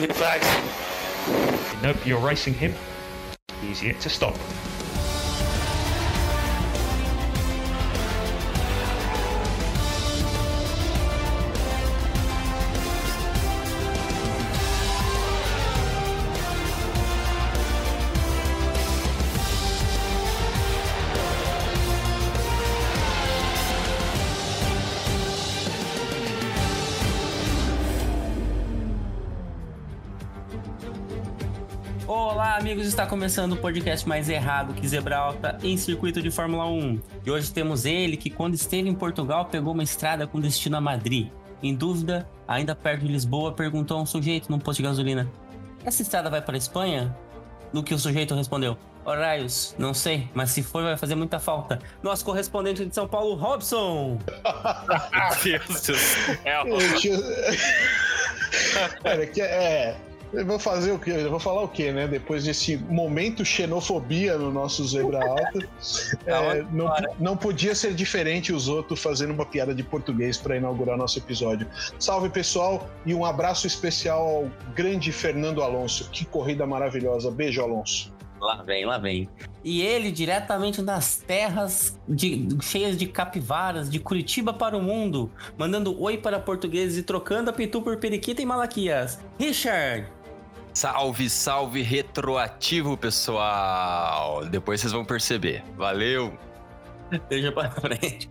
Checking flags. Nope, you're racing him. He's yet to stop. Está começando o podcast mais errado que Zebra Alta em circuito de Fórmula 1. E hoje temos ele que, quando esteve em Portugal, pegou uma estrada com destino a Madrid. Em dúvida, ainda perto de Lisboa, perguntou a um sujeito num posto de gasolina: Essa estrada vai para a Espanha? No que o sujeito respondeu: Horaios, não sei, mas se for vai fazer muita falta. Nosso correspondente de São Paulo, Robson! Meu Deus do céu. Cara, que é. Eu vou fazer o quê? Eu vou falar o quê, né? Depois desse momento xenofobia no nosso Zebra Alta. é, não, não podia ser diferente os outros fazendo uma piada de português para inaugurar nosso episódio. Salve pessoal e um abraço especial ao grande Fernando Alonso. Que corrida maravilhosa. Beijo, Alonso. Lá vem, lá vem. E ele, diretamente das terras de- cheias de capivaras, de Curitiba para o mundo, mandando oi para portugueses e trocando a pitu por periquita e malaquias. Richard! Salve, salve retroativo, pessoal. Depois vocês vão perceber. Valeu. Deixa pra frente.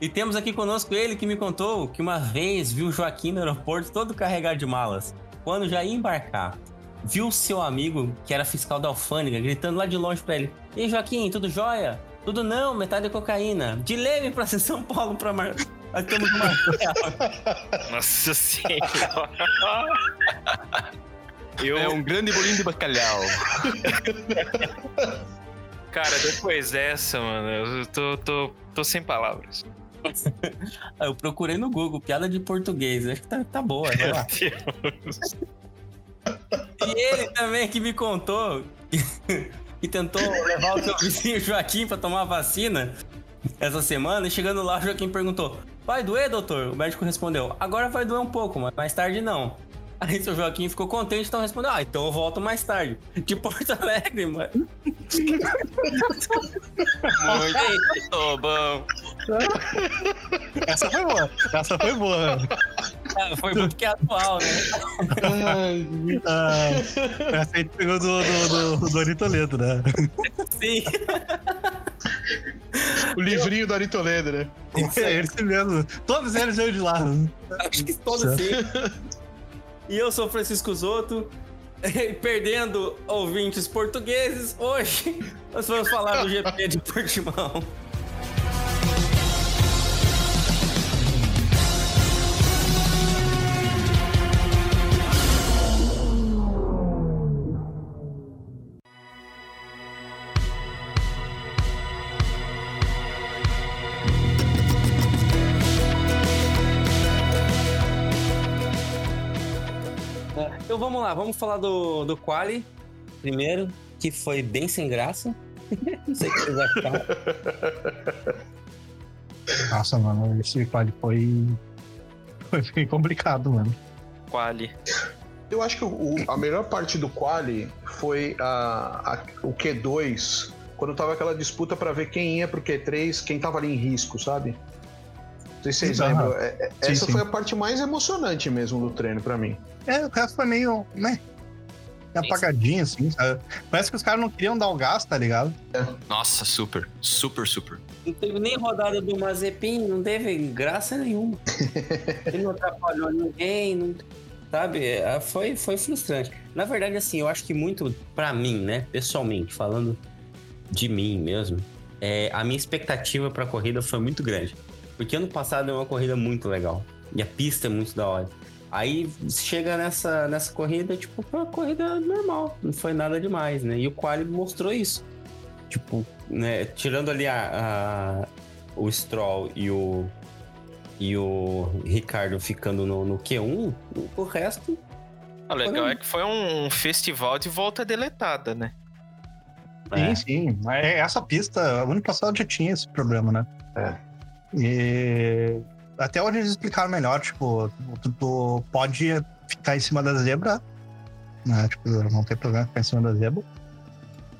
E temos aqui conosco ele que me contou que uma vez viu Joaquim no aeroporto todo carregado de malas. Quando já ia embarcar, viu seu amigo, que era fiscal da alfândega, gritando lá de longe pra ele: Ei, Joaquim, tudo jóia? Tudo não, metade é cocaína. De leve pra ser São Paulo pra Mar. Nós temos uma. Nossa senhora. Eu, É um grande bolinho de bacalhau. cara, depois dessa, mano, eu tô, tô, tô sem palavras. Eu procurei no Google, piada de português. Acho que tá, tá boa. Deus. E ele também que me contou que, que tentou levar o seu vizinho Joaquim pra tomar a vacina essa semana. E chegando lá, o Joaquim perguntou: Vai doer, doutor? O médico respondeu: Agora vai doer um pouco, mas mais tarde não. Aí seu Joaquim ficou contente, então respondeu: Ah, então eu volto mais tarde. De Porto Alegre, mano. Muito bom. Essa foi boa. Essa foi boa. Ah, Foi muito que é atual, né? Ah, essa aí pegou do, do, do, do Ari Toledo, né? Sim. O livrinho do Ari Toledo, né? É esse mesmo. Todos eles veio de lá. Acho que todos sim. E eu sou Francisco Zoto. e Perdendo ouvintes portugueses, hoje nós vamos falar do GP de Portimão. Então vamos lá, vamos falar do, do Quali primeiro, que foi bem sem graça. Não sei o que vocês acharam. Nossa, mano, esse quali foi. Foi bem complicado, mano. Quali. Eu acho que o- a melhor parte do quali foi a, a- o Q2, quando tava aquela disputa pra ver quem ia pro Q3, quem tava ali em risco, sabe? Não sei se vocês lembram. É- é- Sim, Essa sim. foi a parte mais emocionante mesmo do treino pra mim. É, o resto foi meio, né? Apagadinho, assim, sabe? Parece que os caras não queriam dar o gás, tá ligado? Nossa, super. Super, super. Não teve nem rodada do Mazepin, não teve graça nenhuma. Ele não atrapalhou ninguém, não- sabe? É, Foi, foi frustrante. Na verdade, assim, eu acho que muito pra mim, né, pessoalmente, falando de mim mesmo, é, a minha expectativa pra corrida foi muito grande. Porque ano passado é uma corrida muito legal. E a pista é muito da hora. Aí chega nessa, nessa corrida, tipo, foi uma corrida normal, não foi nada demais, né? E o Quali mostrou isso. Tipo, né, tirando ali a, a- o Stroll e o e o Ricardo ficando no, no Q1, o resto O legal é que foi um festival de volta deletada, né? É. Sim, sim. Mas essa pista, ano passado já tinha esse problema, né? É. E até hoje eles explicaram melhor, tipo, tu, tu pode ficar em cima da zebra né? Tipo, não tem problema ficar em cima da zebra.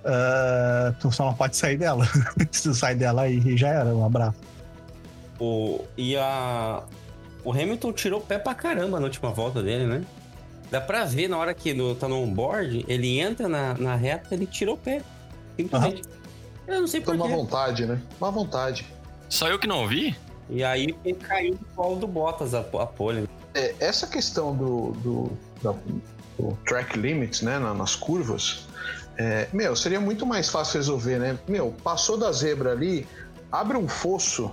Ah, tu só não pode sair dela. Se tu sai dela aí já era, um abraço. O, e a. O Hamilton tirou o pé pra caramba na última volta dele, né? Dá pra ver na hora que no, tá no onboard, ele entra na, na reta, ele tirou o pé. Simplesmente. Eu não sei Então, porquê. má vontade, né? Má vontade. Só eu que não vi? E aí caiu do colo do Bottas a, a pole. É, essa questão do, do, da- do track limits, né, na- nas curvas, é, meu, seria muito mais fácil resolver, né? Meu, passou da zebra ali, abre um fosso,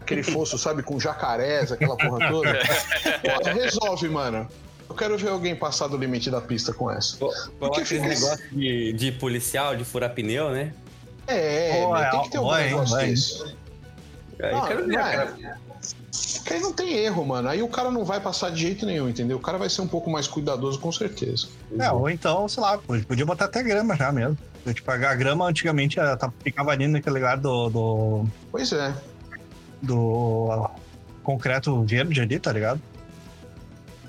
aquele fosso, sabe, com jacarés, aquela porra toda. Pô, resolve, mano. Eu quero ver alguém passar do limite da pista com essa. Coloca esse fica- negócio de, de policial, de furar pneu, né? É, Pô, meu, é, tem que ter um negócio desse. Aí Não, eu quero ver, não cara. é. Porque aí não tem erro, mano. Aí o cara não vai passar de jeito nenhum, entendeu? O cara vai ser um pouco mais cuidadoso, com certeza. É, ou então, sei lá, podia botar até grama já mesmo. Tipo, a grama antigamente ela tá- ficava ali naquele lugar do, do, Pois é. do concreto verde ali, tá ligado?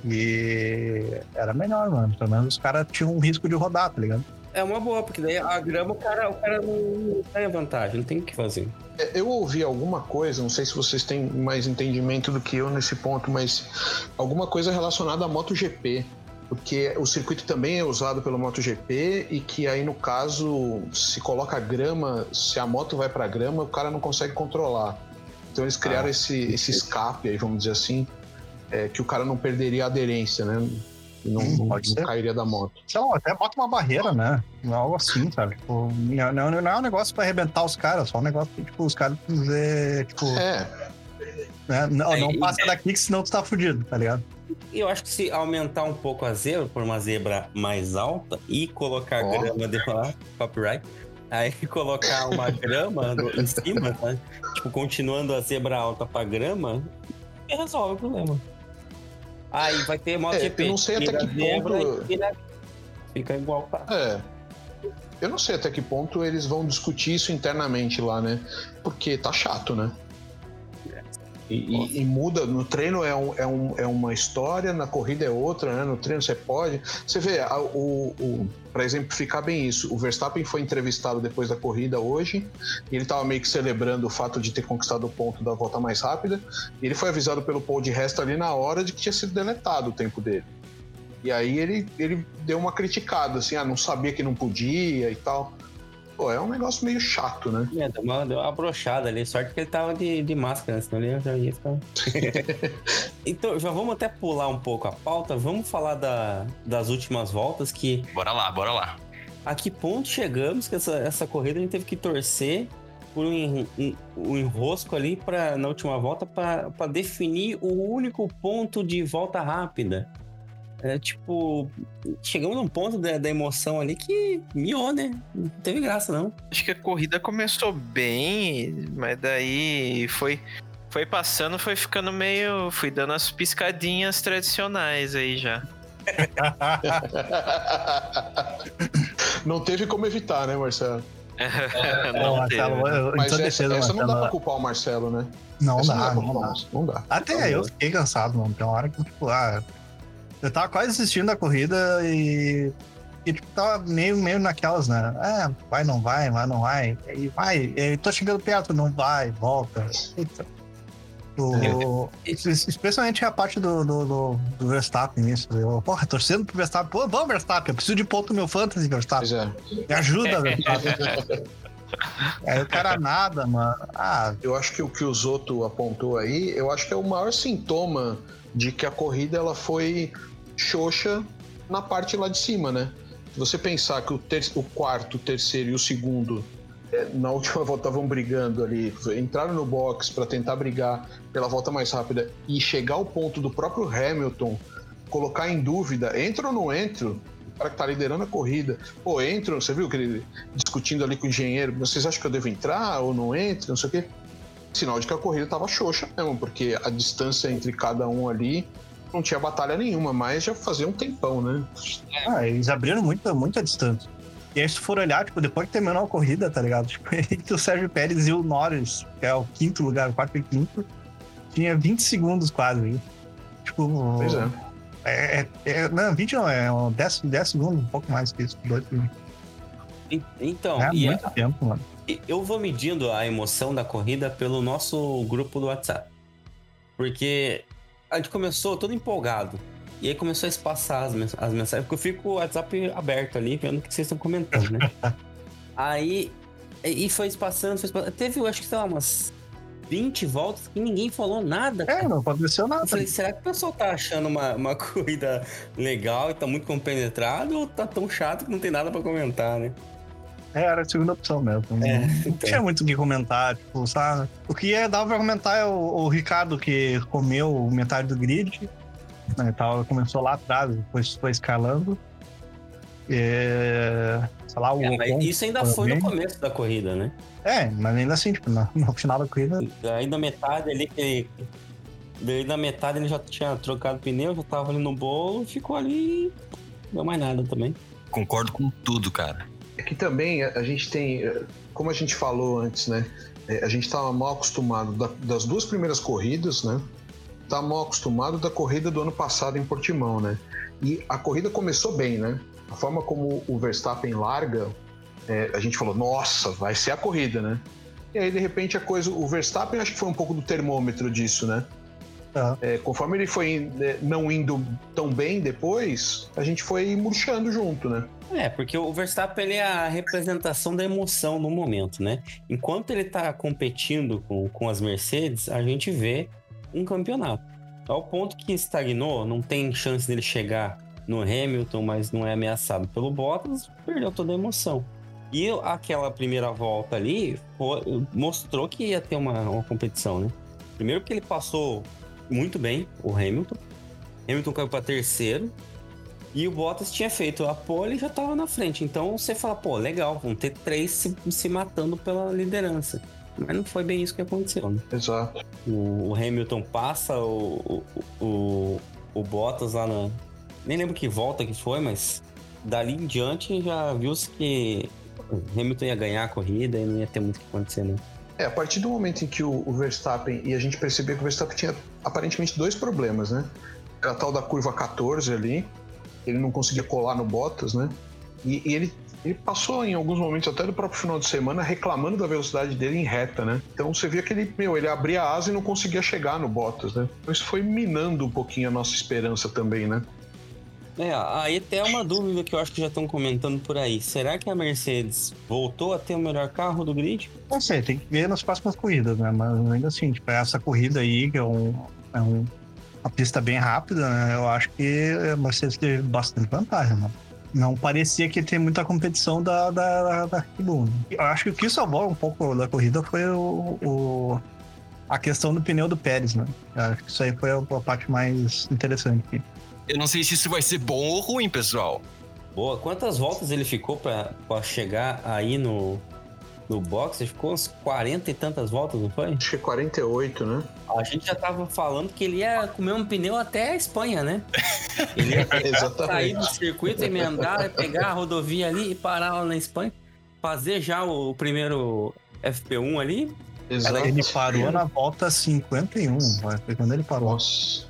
E era melhor, mano. Pelo menos os caras tinham um risco de rodar, tá ligado? É uma boa, porque daí a grama o cara, o cara não, tem vantagem, não tem o que fazer. É, Eu ouvi alguma coisa, não sei se vocês têm mais entendimento do que eu nesse ponto, mas alguma coisa relacionada à MotoGP. Porque o circuito também é usado pelo MotoGP e que aí, no caso, se coloca grama, se a moto vai pra grama, o cara não consegue controlar. Então eles criaram esse, esse escape aí, vamos dizer assim, é, que o cara não perderia a aderência, né? Não, Hum, não- pode não ser. cairia da moto. Sei lá, até bota uma barreira, né? Algo assim, sabe? Tipo, não, não, não é um negócio pra arrebentar os caras, só um negócio que, tipo, os caras dizer, tipo, É, né? Não, É, não e- passa daqui que senão tu tá fudido, tá ligado? E eu acho que se aumentar um pouco a zebra, por uma zebra mais alta, e colocar Ó. grama de lá, copyright, aí colocar uma grama no- em cima, tá? Tipo, continuando a zebra alta pra grama, resolve o problema. Aí vai ter MotoGP. É, eu não sei até que ponto- Fica igual tá. É. Eu não sei até que ponto eles vão discutir isso internamente lá, né? Porque tá chato, né? E, e- e muda, no treino é, um, é, um, é uma história, na corrida é outra, né? No treino você pode. Você vê, a- o, o, para exemplificar bem isso, o Verstappen foi entrevistado depois da corrida hoje, e ele tava meio que celebrando o fato de ter conquistado o ponto da volta mais rápida, e ele foi avisado pelo Paul de Resta ali na hora de que tinha sido deletado o tempo dele. E aí ele, ele deu uma criticada, assim, ah, não sabia que não podia e tal. Pô, é um negócio meio chato, né? É, deu uma, deu uma brochada ali. Sorte que ele tava de, de máscara, senão ele já ia ficar. então, já vamos até pular um pouco a pauta. Vamos falar da- das últimas voltas, que Bora lá, bora lá. a que ponto chegamos que essa, essa corrida a gente teve que torcer por um, um- um enrosco ali pra, na última volta para definir o único ponto de volta rápida. É tipo, chegamos num ponto da, da emoção ali que miou, né? Não teve graça, não. Acho que a corrida começou bem, mas daí foi foi passando, foi ficando meio, fui dando as piscadinhas tradicionais aí já. não teve como evitar, né, Marcelo? não teve. Marcelo, eu- em Mas essa, defesa, essa não dá pra culpar o Marcelo, né? Não dá, não culpar o dá. Não dá. Até eu fiquei cansado, mano. Tem uma hora que, tipo, ah, eu tava quase assistindo a corrida e. E, tipo, tava meio, meio naquelas, né? É, vai, não vai, vai, não vai. E vai, e tô chegando perto, não vai, volta. Eita. O- especialmente a parte do, do, do, do Verstappen nisso. Eu, porra, torcendo pro Verstappen. Pô, vamos, Verstappen, eu preciso de ponto no meu fantasy, Verstappen. Pois é. Me ajuda, Verstappen. Aí o cara nada, mano. Ah, Eu acho que o que o Zoto apontou aí, eu acho que é o maior sintoma de que a corrida ela foi xoxa na parte lá de cima, né? Se você pensar que o, ter- o quarto, o terceiro e o segundo é, na última volta estavam brigando ali, entraram no box para tentar brigar pela volta mais rápida e chegar ao ponto do próprio Hamilton colocar em dúvida, entra ou não entra? O cara que tá liderando a corrida. Pô, entra, você viu que ele discutindo ali com o engenheiro, vocês acham que eu devo entrar ou não entro, não sei o quê. Sinal de que a corrida tava xoxa mesmo, porque a distância entre cada um ali não tinha batalha nenhuma, mas já fazia um tempão, né? Ah, eles abriram muita, muita distância. E aí, se for olhar, tipo, depois que terminou a corrida, tá ligado? Tipo, entre o Sérgio Pérez e o Norris, que é o quinto lugar, o quarto e quinto, tinha 20 segundos quase. aí. Tipo, Pois é. É, é, é, não, 20 não, é 10, 10 segundos, um pouco mais que isso. Dois segundos. Então, é e muito tempo, mano. eu vou medindo a emoção da corrida pelo nosso grupo do WhatsApp. Porque a gente começou todo empolgado. E aí começou a espaçar as, mens as mensagens, porque eu fico com o WhatsApp aberto ali, vendo o que vocês estão comentando, né? aí. E foi espaçando, foi espaçando. Teve, eu acho que, sei lá, umas 20 voltas que ninguém falou nada. É, não aconteceu nada. Eu falei, será que o pessoal tá achando uma, uma corrida legal e tá muito compenetrado ou tá tão chato que não tem nada pra comentar, né? É, era a segunda opção mesmo. É, não então. tinha muito o que comentar, tipo, sabe? O que ia dar pra comentar é o, o Ricardo que comeu metade do grid. Né, tal, começou lá atrás, depois foi escalando. É, sei lá, o É, Ocon isso ainda foi no também. começo da corrida, né? É, mas ainda assim, tipo, no, no final da corrida. Aí na metade ali que ele. Daí na metade ele já tinha trocado pneu, já tava ali no bolo, ficou ali. Não deu mais nada também. Concordo com tudo, cara. É que também a gente tem, eh, como a gente falou antes, né? eh, A gente estava mal acostumado da- das duas primeiras corridas, né? Tá mal acostumado da corrida do ano passado em Portimão, né? E a corrida começou bem, né? A forma como o Verstappen larga, eh, a gente falou, nossa, vai ser a corrida, né? E aí, de repente, a coisa. O Verstappen acho que foi um pouco do termômetro disso, né? Tá. Eh, conforme ele foi eh, não indo tão bem depois, a gente foi murchando junto, né? É, porque o Verstappen ele é a representação da emoção no momento, né? Enquanto ele tá competindo com, com as Mercedes, a gente vê um campeonato. Ao ponto que estagnou, não tem chance dele chegar no Hamilton, mas não é ameaçado pelo Bottas, perdeu toda a emoção. E aquela primeira volta ali foi- mostrou que ia ter uma, uma competição, né? Primeiro que ele passou muito bem, o Hamilton. Hamilton caiu para terceiro, e o Bottas tinha feito a pole e já tava na frente. Então você fala, pô, legal, vão ter três se, se matando pela liderança. Mas não foi bem isso que aconteceu, né? Exato. O, o Hamilton passa o, o, o, o Bottas lá na. Nem lembro que volta que foi, mas dali em diante já viu-se que o Hamilton ia ganhar a corrida e não ia ter muito o que acontecer, né? É, a partir do momento em que o, o Verstappen, e a gente percebeu que o Verstappen tinha aparentemente dois problemas, né? Era a tal da curva 14 ali, ele não conseguia colar no Bottas, né? E, e ele, ele passou em alguns momentos, até do próprio final de semana, reclamando da velocidade dele em reta, né? Então você via que ele, meu, ele abria a asa e não conseguia chegar no Bottas, né? Então isso foi minando um pouquinho a nossa esperança também, né? É, aí até uma dúvida que eu acho que já estão comentando por aí. Será que a Mercedes voltou a ter o melhor carro do grid? Não sei, tem que ver nas próximas corridas, né? Mas ainda assim, tipo, essa corrida aí, que é, um, é um- uma pista bem rápida, né? Eu acho que a Mercedes teve bastante vantagem, né? Não parecia que tem muita competição da, da, da, da Red Bull, né? Eu acho que o que salvou um pouco da corrida foi o, o- a questão do pneu do Pérez, né? Eu acho que isso aí foi a, a parte mais interessante. Eu não sei se isso vai ser bom ou ruim, pessoal. Boa, quantas voltas ele ficou pra chegar aí no, no box? Ele ficou uns 40 e tantas voltas, não foi? Acho que é 48, né? A gente já tava falando que ele ia comer um pneu até a Espanha, né? Ele ia sair do circuito, emendar, pegar a rodovia ali e parar lá na Espanha, fazer já o primeiro FP1 ali. Exato. Ele parou na volta 51, vai, foi quando ele parou. Nossa.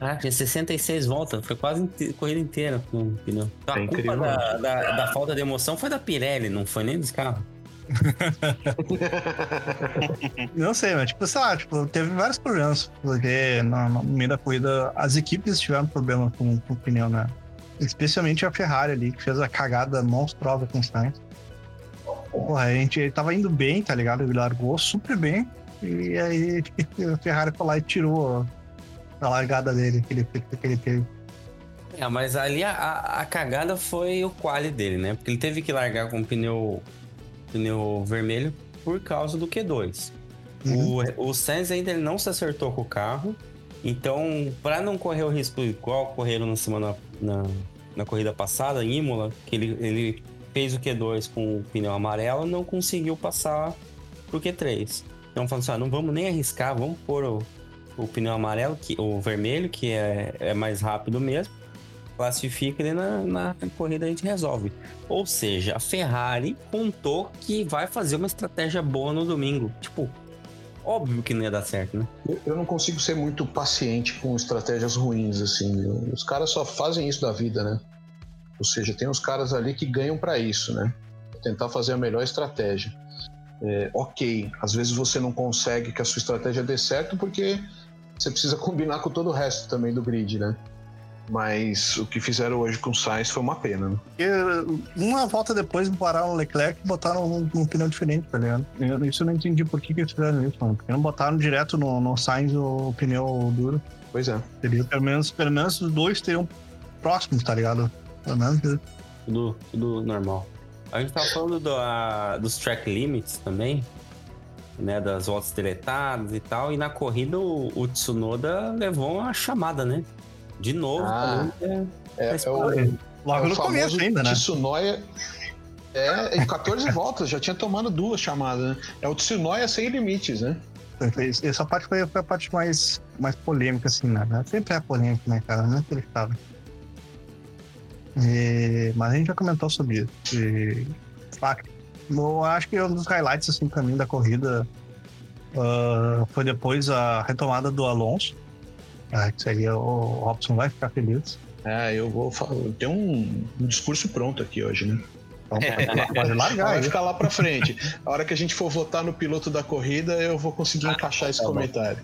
Ah, tinha 66 voltas, foi quase inte- corrida inteira com o pneu. A É culpa da, da, da falta de emoção foi da Pirelli, não foi nem dos carros. Não sei, mas tipo, sei lá, tipo, teve vários problemas, porque no, meio da corrida as equipes tiveram problema com, com o pneu, né? Especialmente a Ferrari ali, que fez a cagada monstruosa com o Sainz. Porra, a gente ele tava indo bem, tá ligado? Ele largou super bem, e aí a Ferrari foi lá e tirou a largada dele que ele, que ele teve. É, mas ali a, a cagada foi o quali dele, né? Porque ele teve que largar com o pneu, pneu vermelho por causa do Q2. Uhum. O, o Sainz ainda não se acertou com o carro. Então, para não correr o risco igual correram na semana na, na corrida passada, em Imola, que ele, ele fez o Q2 com o pneu amarelo não conseguiu passar pro Q3. Então falando assim, ah, não vamos nem arriscar, vamos pôr o, o pneu amarelo, que, o vermelho, que é, é mais rápido mesmo. Classifica e na, na corrida a gente resolve. Ou seja, a Ferrari contou que vai fazer uma estratégia boa no domingo. Tipo, óbvio que não ia dar certo, né? Eu- não consigo ser muito paciente com estratégias ruins, assim. Os caras só fazem isso da vida, né? Ou seja, tem uns caras ali que ganham pra isso, né? Tentar fazer a melhor estratégia. É, ok, às vezes você não consegue que a sua estratégia dê certo porque você precisa combinar com todo o resto também do grid, né? Mas o que fizeram hoje com o Sainz foi uma pena, né? Porque uma volta depois pararam o Leclerc e botaram um, um pneu diferente, tá ligado? Eu, isso eu não entendi por que, que eles fizeram isso, mano. Porque não botaram direto no, no Sainz o pneu duro. Pois é. Teria, pelo, menos, pelo menos os dois teriam próximos, tá ligado? Pelo menos. Tudo, tudo normal. A gente tava falando do, a- dos track limits também, né? Das voltas deletadas e tal. E na corrida o, o Tsunoda levou uma chamada, né? De novo. Ah. também, É, Mas, é o, é Logo no começo famoso ainda, né? Tsunoya. É, em 14 voltas, já tinha tomado duas chamadas, né? É o Tsunoya sem limites, né? Essa parte foi, foi a parte mais, mais polêmica, assim, né? Sempre é polêmica, né, cara? Não é acreditável. E- Mas a gente já comentou sobre isso. E... Eu acho que um dos highlights, assim, pra mim, da corrida ah, foi depois a retomada do Alonso. Ah, que seria o Robson vai ficar feliz. É, eu vou tenho um, um discurso pronto aqui hoje, né? Então, pode largar Vai aí. ficar lá pra frente. A hora que a gente for votar no piloto da corrida, eu vou conseguir encaixar esse tá bom. comentário.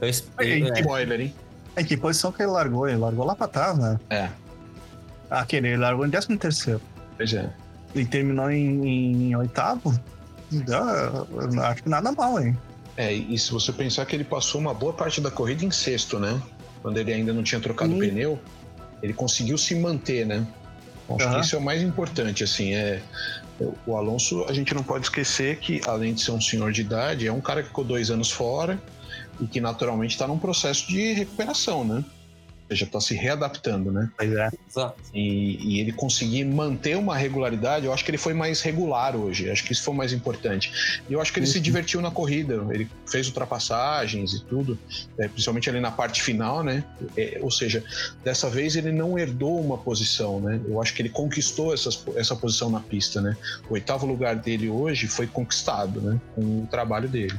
eu esp- Ei, é, Spoiler, hein? Em que posição que ele largou? Ele largou lá pra trás, né? É, Aquele, ele largou em 13 terceiro. pois é. Ele terminou em, em oitavo. Ah, eu acho que nada mal, hein? É, e se você pensar que ele passou uma boa parte da corrida em sexto, né? Quando ele ainda não tinha trocado o pneu, ele conseguiu se manter, né? Acho Aham. que isso é o mais importante, assim, é... O Alonso, a gente não pode esquecer que, além de ser um senhor de idade, é um cara que ficou dois anos fora e que naturalmente está num processo de recuperação, né? Ou seja, está se readaptando, né? Pois é. exato. e, e ele conseguir manter uma regularidade, eu acho que ele foi mais regular hoje. Acho que isso foi o mais importante. E eu acho que ele se Uhum. divertiu na corrida. Ele fez ultrapassagens e tudo, é, principalmente ali na parte final, né? É, ou seja, dessa vez ele não herdou uma posição, né? Eu acho que ele conquistou essas, essa posição na pista, né? O oitavo lugar dele hoje foi conquistado, né? Com o trabalho dele.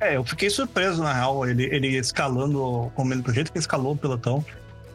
É, eu fiquei surpreso, na real, ele, ele escalando, como ele, do jeito que ele escalou o pelotão.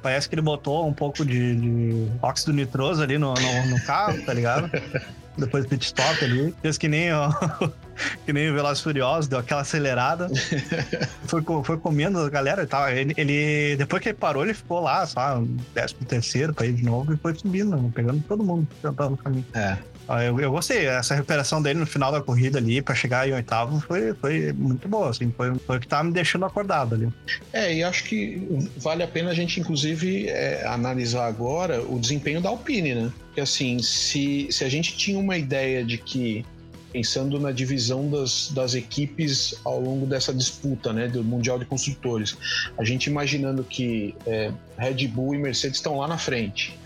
Parece que ele botou um pouco de, de óxido nitroso ali no, no, no carro, tá ligado? Depois do pit stop ali. Fez que nem, ó, que nem o Velozes Furiosos, deu aquela acelerada. foi, foi comendo a galera e tal. Ele, ele- depois que ele parou, ele ficou lá, só, décimo terceiro pra ir de novo e foi subindo, pegando todo mundo que no caminho. É. Ah, Eu, eu gostei, essa recuperação dele no final da corrida ali, pra chegar em oitavo, foi, foi muito boa, assim, foi, foi o que tava me deixando acordado ali. É, e acho que vale a pena a gente, inclusive, é, analisar agora o desempenho da Alpine, né? Porque, assim, se, se a gente tinha uma ideia de que, pensando na divisão das, das equipes ao longo dessa disputa, né, do Mundial de Construtores, a gente imaginando que é, Red Bull e Mercedes estão lá na frente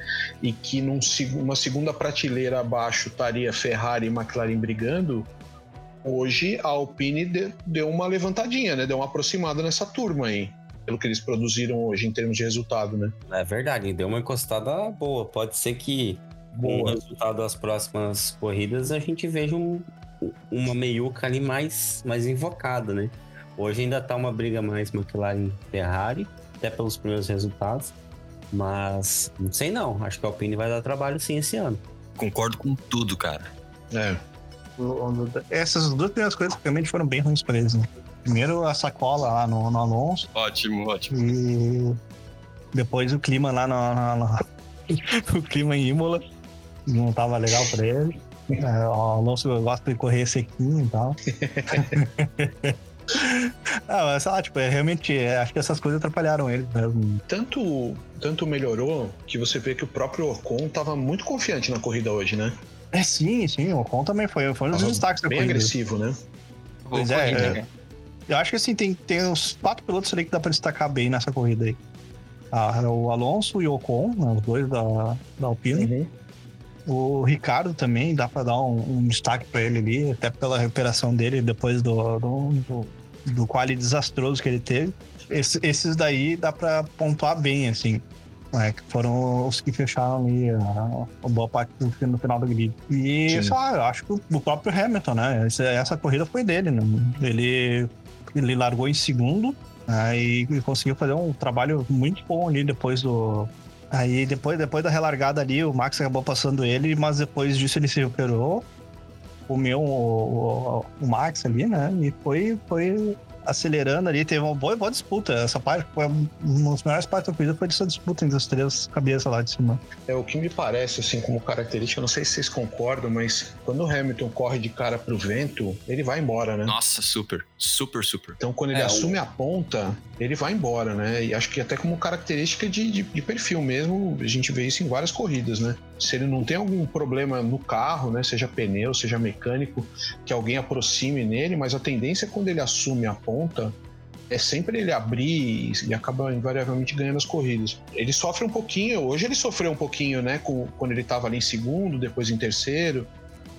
e que num, seg- uma segunda prateleira abaixo estaria Ferrari e McLaren brigando, hoje a Alpine de- deu uma levantadinha, né? Deu uma aproximada nessa turma aí. Pelo que eles produziram hoje em termos de resultado, né? É verdade, deu uma encostada boa. Pode ser que com o Boa. resultado das próximas corridas a gente veja um- uma meiuca ali mais, mais invocada, né? Hoje ainda tá uma briga mais McLaren e Ferrari, até pelos primeiros resultados. Mas não sei não, acho que a Alpine vai dar trabalho sim esse ano. Concordo com tudo, cara. É. Essas duas primeiras coisas realmente foram bem ruins pra eles, né? Primeiro a sacola lá no, no Alonso Ótimo, ótimo. e depois o clima lá no, no- o clima em Imola não tava legal pra ele. É, o Alonso gosta de correr sequinho e tal. ah, mas sei lá, tipo, é, realmente, é, acho que essas coisas atrapalharam ele mesmo. Tanto, tanto melhorou que você vê que o próprio Ocon tava muito confiante na corrida hoje, né? É, sim, sim, o Ocon também foi, foi um dos destaques da Bem corrida. agressivo, né? Pois é, é. né? Eu acho que assim, tem, tem uns quatro pilotos ali que dá pra destacar bem nessa corrida aí. Ah, o Alonso e o Ocon, né, os dois da, da Alpine. O Ricardo também, dá pra dar um, um destaque pra ele ali, até pela recuperação dele depois do, do, do, do quali desastroso que ele teve. Esse- esses daí dá pra pontuar bem, assim. É, que foram os que fecharam ali a, a boa parte do no final do grid. E Sim. só, eu acho que o- o próprio Hamilton, né? Essa, essa corrida foi dele, né? Ele, ele largou em segundo né? e, e conseguiu fazer um trabalho muito bom ali depois do. Aí depois, depois da relargada ali, o Max acabou passando ele, mas depois disso ele se recuperou, comeu o, o, o Max ali, né? E foi, foi acelerando ali, teve uma boa, boa disputa. Essa parte foi uma das melhores partes da corrida foi essa disputa entre as três cabeças lá de cima. É o que me parece, assim, como característica, não sei se vocês concordam, mas quando o Hamilton corre de cara pro vento, ele vai embora, né? Nossa, super. Super, super. Então, quando ele É, o- assume a ponta, ele vai embora, né? E acho que até como característica de, de, de perfil mesmo, a gente vê isso em várias corridas, né? Se ele não tem algum problema no carro, né? Seja pneu, seja mecânico, que alguém aproxime nele, mas a tendência é quando ele assume a ponta é sempre ele abrir e, e acaba invariavelmente ganhando as corridas. Ele sofre um pouquinho, hoje ele sofreu um pouquinho, né? Com, quando ele estava ali em segundo, depois em terceiro.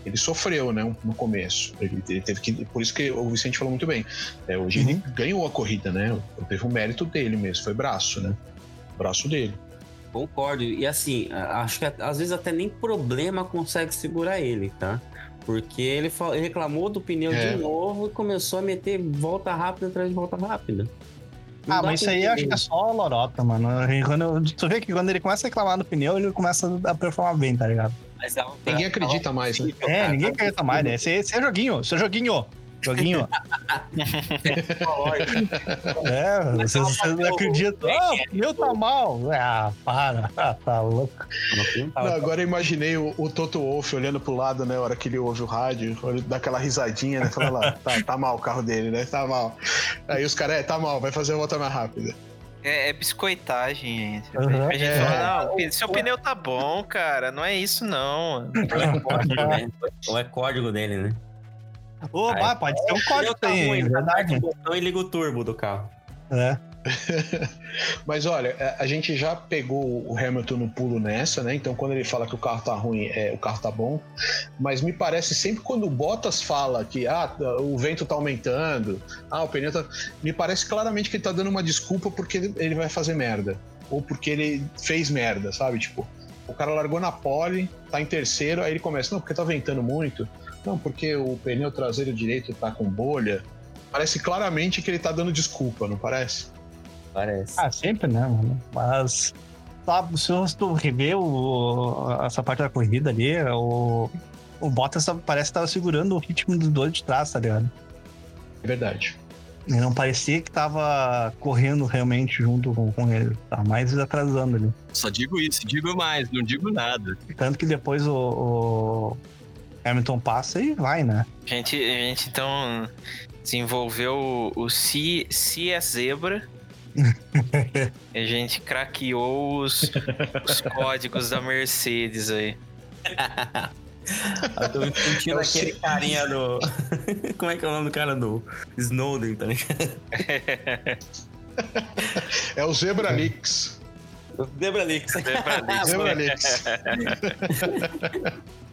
Ele sofreu, né, no começo. Ele, ele teve que. Por isso que o Vicente falou muito bem. É, hoje ele ganhou a corrida, né? Teve o mérito dele mesmo, foi braço, né? Braço dele. Concordo. E assim, a- acho que às vezes até nem problema consegue segurar ele, tá? Porque ele, reclamou do pneu É. de novo e começou a meter volta rápida atrás de volta rápida. Não Ah, mas isso aí eu acho que é só lorota, mano. Quando, tu vê que quando ele começa a reclamar do pneu, ele começa a performar bem, tá ligado? Mas ela- Ninguém acredita mais, né? É, cara, ninguém acredita mais, né? Esse, esse é joguinho, esse é joguinho. Joguinho. É, vocês, vocês não acreditam. Ah, o pneu tá mal. Ah, para. Ah, tá louco. Não, agora eu imaginei o, o Toto Wolff olhando pro lado, né? A hora que ele ouve o rádio, ele dá aquela risadinha, né? Fala lá, tá, tá mal o carro dele, né? Tá mal. Aí os caras, é, tá mal, vai fazer a volta mais rápida. É, é biscoitagem, gente. Uhum. A gente É. fala, não, seu pneu tá bom, cara. Não é isso, não. código, né? Ou é código dele, né? Ô, Aí, vai, pode ser um código tá tem, ruim, é aperta verdade. o botão e liga o turbo do carro. É. Mas olha, a- a gente já pegou o Hamilton no pulo nessa, né? Então quando ele fala que o carro tá ruim, é, o carro tá bom. Mas me parece sempre quando o Bottas fala que ah, o vento tá aumentando, ah, o pneu tá. Me parece claramente que ele tá dando uma desculpa porque ele- ele vai fazer merda. Ou porque ele fez merda, sabe? Tipo, o cara largou na pole, tá em terceiro, aí ele começa, não, porque tá ventando muito. Não, porque o pneu traseiro direito tá com bolha. Parece claramente que ele tá dando desculpa, não parece? Parece. Ah, sempre, né, mano? Mas. Sabe, se tu rever o, essa parte da corrida ali, o, o Bottas tava- parece que tava segurando o ritmo dos dois de trás, tá ligado? É verdade. E não parecia que tava correndo realmente junto com, com ele. Tá mais atrasando ali. Só digo isso, digo mais, não digo nada. Tanto que depois o, o Hamilton passa e vai, né? A gente, a gente então desenvolveu o Se, se é zebra. a gente craqueou os, os códigos da Mercedes aí. Eu tô me sentindo aquele carinha do. Como é que é o nome do cara do Snowden, tá ligado? É o Zebra Leaks. Zebra Leaks. Zebra Leaks.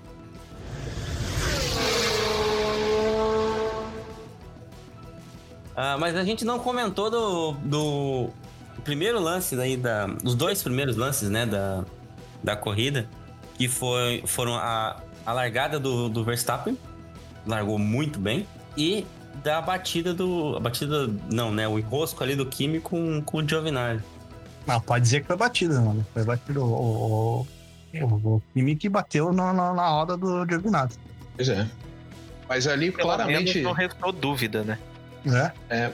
Ah, mas a gente não comentou do, do primeiro lance daí, da, dos dois primeiros lances, né, da, da corrida, que foi, foram a, a largada do, do Verstappen, largou muito bem, e da batida do. A batida. Não, né? O enrosco ali do Kimi com, com o Giovinazzi. Não, pode dizer que foi batida, mano. Foi batido o, o, o, o time que bateu na, na, na roda do Giovinazzi. Pois é. Mas ali Pelo menos claramente. não restou dúvida, né? Né? É,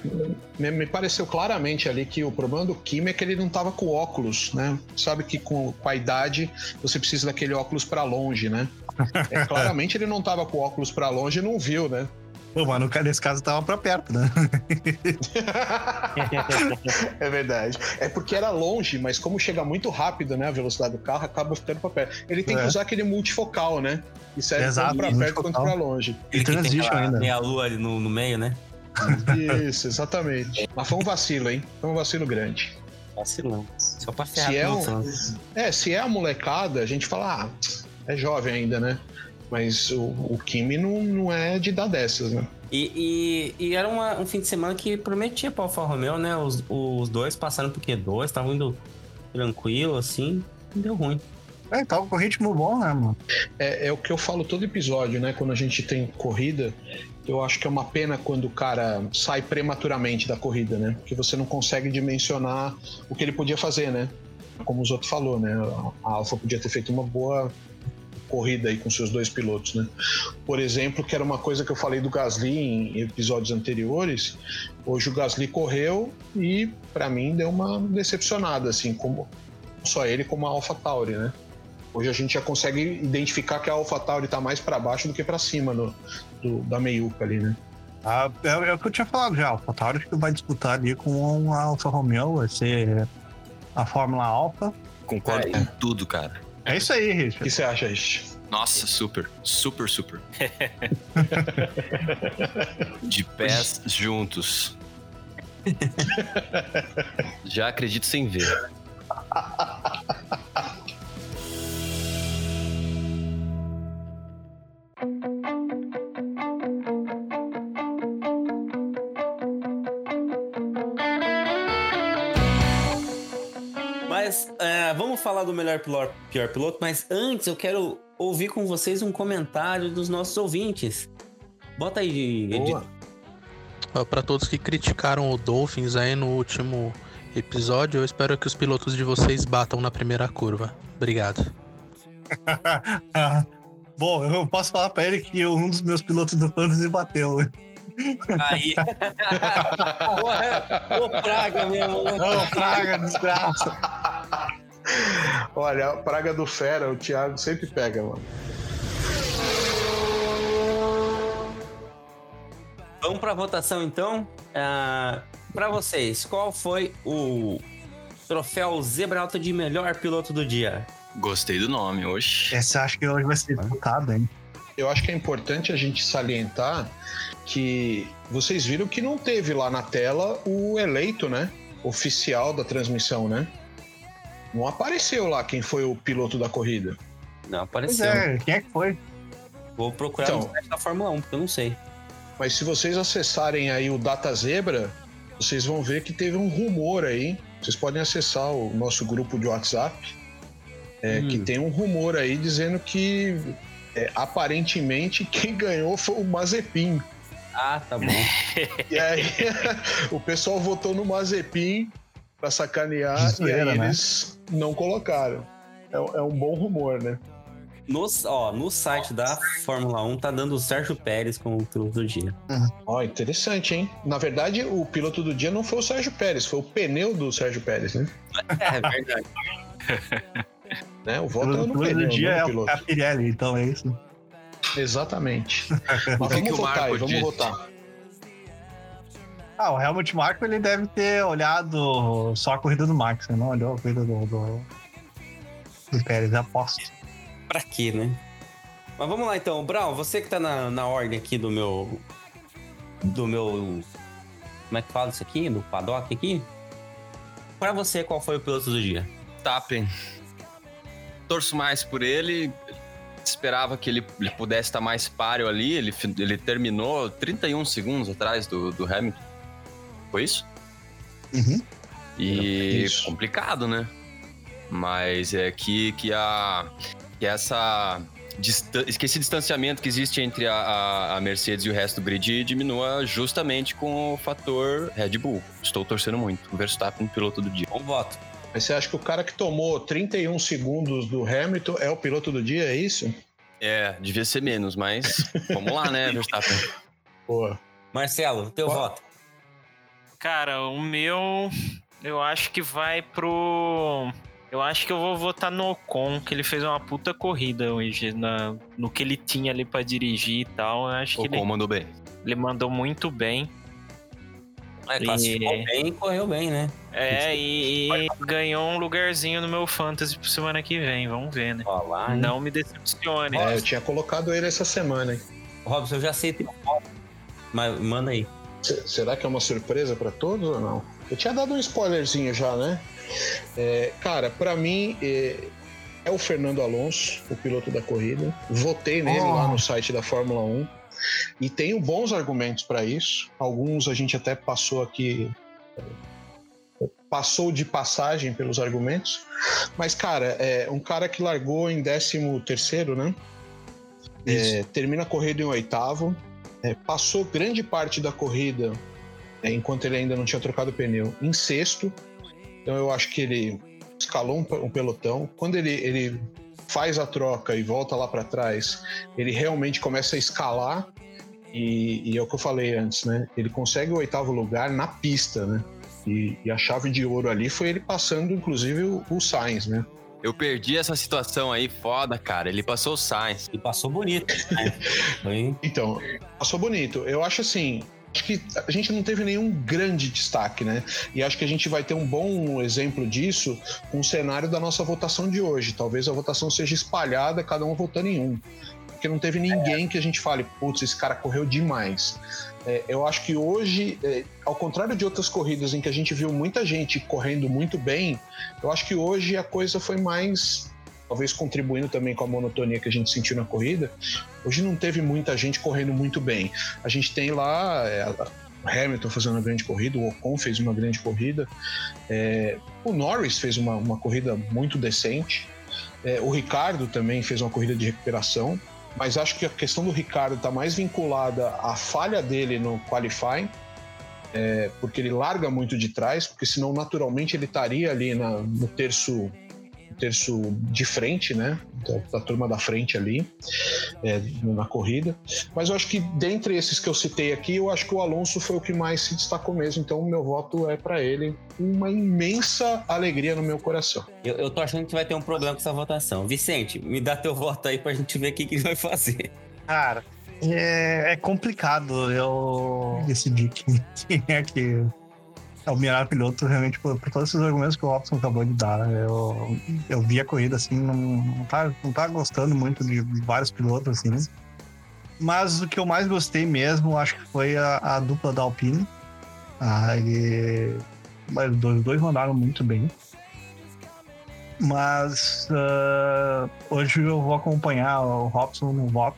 me, me pareceu claramente ali que o problema do Kimi é que ele não tava com óculos, né? Sabe que com, com a idade você precisa daquele óculos pra longe, né? É, claramente ele não tava com óculos pra longe e não viu, né? Pô, mas nesse caso tava pra perto, né? é verdade. É porque era longe, mas como chega muito rápido, né? A velocidade do carro acaba ficando pra perto. Ele tem É. que usar aquele multifocal, né? Serve Exato, tanto pra perto multifocal. quanto pra longe. Ele tem Transition aquela ainda. meia lua ali no, no meio, né? Isso, exatamente. Mas foi um vacilo, hein? Foi um vacilo grande. Vacilão. Só pra ferrar Se é, um, é, se é a molecada, a gente fala, ah, é jovem ainda, né? Mas o, o Kimi não, não é de dar dessas, né? E, e, e era uma- um fim de semana que prometia pra Alfa Romeo, né? Os, os dois passaram por Q2, estavam indo tranquilo, assim, não deu ruim. É, tava com ritmo bom, né, mano? É, é o que eu falo todo episódio, né? Quando a gente tem corrida, eu acho que é uma pena quando o cara sai prematuramente da corrida, né? Porque você não consegue dimensionar o que ele podia fazer, né? Como os outros falou, né? A Alfa podia ter feito uma boa corrida aí com seus dois pilotos, né? Por exemplo, que era uma coisa que eu falei do Gasly em episódios anteriores. Hoje o Gasly correu e para mim deu uma decepcionada, assim, como só ele como a Alpha Tauri, né? Hoje a gente já consegue identificar que a AlphaTauri está mais para baixo do que para cima no, do, da meiuca ali, né? Ah, é, é, o que eu tinha falado já. A AlphaTauri que vai disputar ali com a Alfa Romeo, vai ser a Fórmula Alfa. Concordo é, com tudo, cara. É isso aí, Richard. O que você acha, Rich? Nossa, super, super, super. De pés juntos. Já acredito sem ver. do melhor pior, pior piloto, mas antes eu quero ouvir com vocês um comentário dos nossos ouvintes. Bota aí, Edito. Para todos que criticaram o Dolphins aí no último episódio, eu espero que os pilotos de vocês batam na primeira curva. Obrigado. Bom, eu posso falar pra ele que um dos meus pilotos do Fantasy bateu. Aí. Ô, praga mesmo. Ô, praga, desgraça. Olha, a praga do fera, o Thiago sempre pega, mano. Vamos pra votação então. Uh, para vocês, qual foi o troféu Zebra Alta de melhor piloto do dia? Gostei do nome hoje. Essa acho que hoje vai ser votado, hein? Eu acho que é importante a gente salientar que vocês viram que não teve lá na tela o eleito, né? Oficial da transmissão, né? Não apareceu lá quem foi o piloto da corrida. Não apareceu. É, quem é que foi? Vou procurar então, no site da Fórmula 1, porque eu não sei. Mas se vocês acessarem aí o Data Zebra, vocês vão ver que teve um rumor aí. Vocês podem acessar o nosso grupo de WhatsApp, é, hum. que tem um rumor aí dizendo que é, aparentemente quem ganhou foi o Mazepin. Ah, tá bom. e aí o pessoal votou no Mazepin para sacanear e aí né? eles não colocaram. É, é, um bom rumor, né? No, ó, no site da Fórmula 1 tá dando o Sérgio Pérez como piloto do dia. Uhum. Ó, interessante, hein? Na verdade, o piloto do dia não foi o Sérgio Pérez, foi o pneu do Sérgio Pérez, né? É, é verdade. né? O voto é no pneu, do dia é o Capirelli, então é isso. Exatamente. Mas vamos votar aí, vamos votar. Ah, o Helmut Marko ele deve ter olhado só a corrida do Max, não olhou a corrida do, do, do Pérez, aposto. Pra quê, né? Mas vamos lá então, Brown, você que tá na, na ordem aqui do meu. Do meu. Como é que fala isso aqui? Do paddock aqui? Pra você, qual foi o piloto do dia? Tappen. Torço mais por ele esperava que ele, ele pudesse estar mais páreo ali. Ele, ele terminou 31 segundos atrás do, do Hamilton. Foi isso? Uhum. E isso. complicado, né? Mas é que, que, a, que essa que esse distanciamento que existe entre a, a, Mercedes e o resto do grid diminua justamente com o fator Red Bull. Estou torcendo muito. O Verstappen, piloto do dia. Um voto. Mas você acha que o cara que tomou 31 segundos do Hamilton é o piloto do dia, é isso? É, devia ser menos, mas vamos lá, né, Verstappen? Boa. Marcelo, teu Boa. voto. Cara, o meu, eu acho que vai pro. Eu acho que eu vou votar no Ocon, que ele fez uma puta corrida hoje, na, no que ele tinha ali para dirigir e tal. Eu acho Ocon que ele, mandou bem. Ele mandou muito bem. É, classificou e... bem e correu bem, né? É, e, e, ganhou um lugarzinho no meu fantasy pro semana que vem, vamos ver, né? Olá, Não me decepcione. É, eu tinha colocado ele essa semana, hein? Robson, eu já sei teu voto, mas manda aí. Será que é uma surpresa para todos ou não? Eu tinha dado um spoilerzinho já, né? É, cara, para mim é, é, o Fernando Alonso, o piloto da corrida. Votei nele oh. lá no site da Fórmula 1 e tenho bons argumentos para isso. Alguns a gente até passou aqui passou de passagem pelos argumentos. Mas, cara, é um cara que largou em 13 terceiro, né? É, termina a corrida em oitavo. É, passou grande parte da corrida, é, enquanto ele ainda não tinha trocado pneu, em sexto. Então eu acho que ele escalou um, um pelotão. Quando ele, ele faz a troca e volta lá para trás, ele realmente começa a escalar. E, e, é o que eu falei antes, né? Ele consegue o oitavo lugar na pista, né? E, e a chave de ouro ali foi ele passando, inclusive, o, o Sainz, né? Eu perdi essa situação aí, foda, cara. Ele passou o Sainz. E passou bonito. Né? Foi... Então, passou bonito. Eu acho assim, acho que a gente não teve nenhum grande destaque, né? E acho que a gente vai ter um bom exemplo disso com o cenário da nossa votação de hoje. Talvez a votação seja espalhada, cada um votando em um. Porque não teve ninguém que a gente fale, putz, esse cara correu demais. É, eu acho que hoje, é, ao contrário de outras corridas em que a gente viu muita gente correndo muito bem, eu acho que hoje a coisa foi mais talvez contribuindo também com a monotonia que a gente sentiu na corrida, hoje não teve muita gente correndo muito bem. A gente tem lá é, o Hamilton fazendo uma grande corrida, o Ocon fez uma grande corrida, é, o Norris fez uma, uma corrida muito decente, é, o Ricardo também fez uma corrida de recuperação, mas acho que a questão do Ricardo está mais vinculada à falha dele no qualifying, é, porque ele larga muito de trás, porque senão naturalmente ele estaria ali na, no terço terço de frente, né? Da, da turma da frente ali, é, na corrida. Mas eu acho que dentre esses que eu citei aqui, eu acho que o Alonso foi o que mais se destacou mesmo. Então, o meu voto é para ele. Uma imensa alegria no meu coração. Eu, eu tô achando que vai ter um problema com essa votação. Vicente, me dá teu voto aí pra gente ver o que, que ele vai fazer. Cara, é, é complicado eu decidir quem, é que o melhor piloto realmente por, por, todos esses argumentos que o Robson acabou de dar. Eu, eu vi a corrida assim, não, não, tá, não tá gostando muito de vários pilotos assim. Né? Mas o que eu mais gostei mesmo, acho que foi a, a dupla da Alpine. Ah, e, os dois, dois mandaram muito bem. Mas uh, hoje eu vou acompanhar o Robson no voto.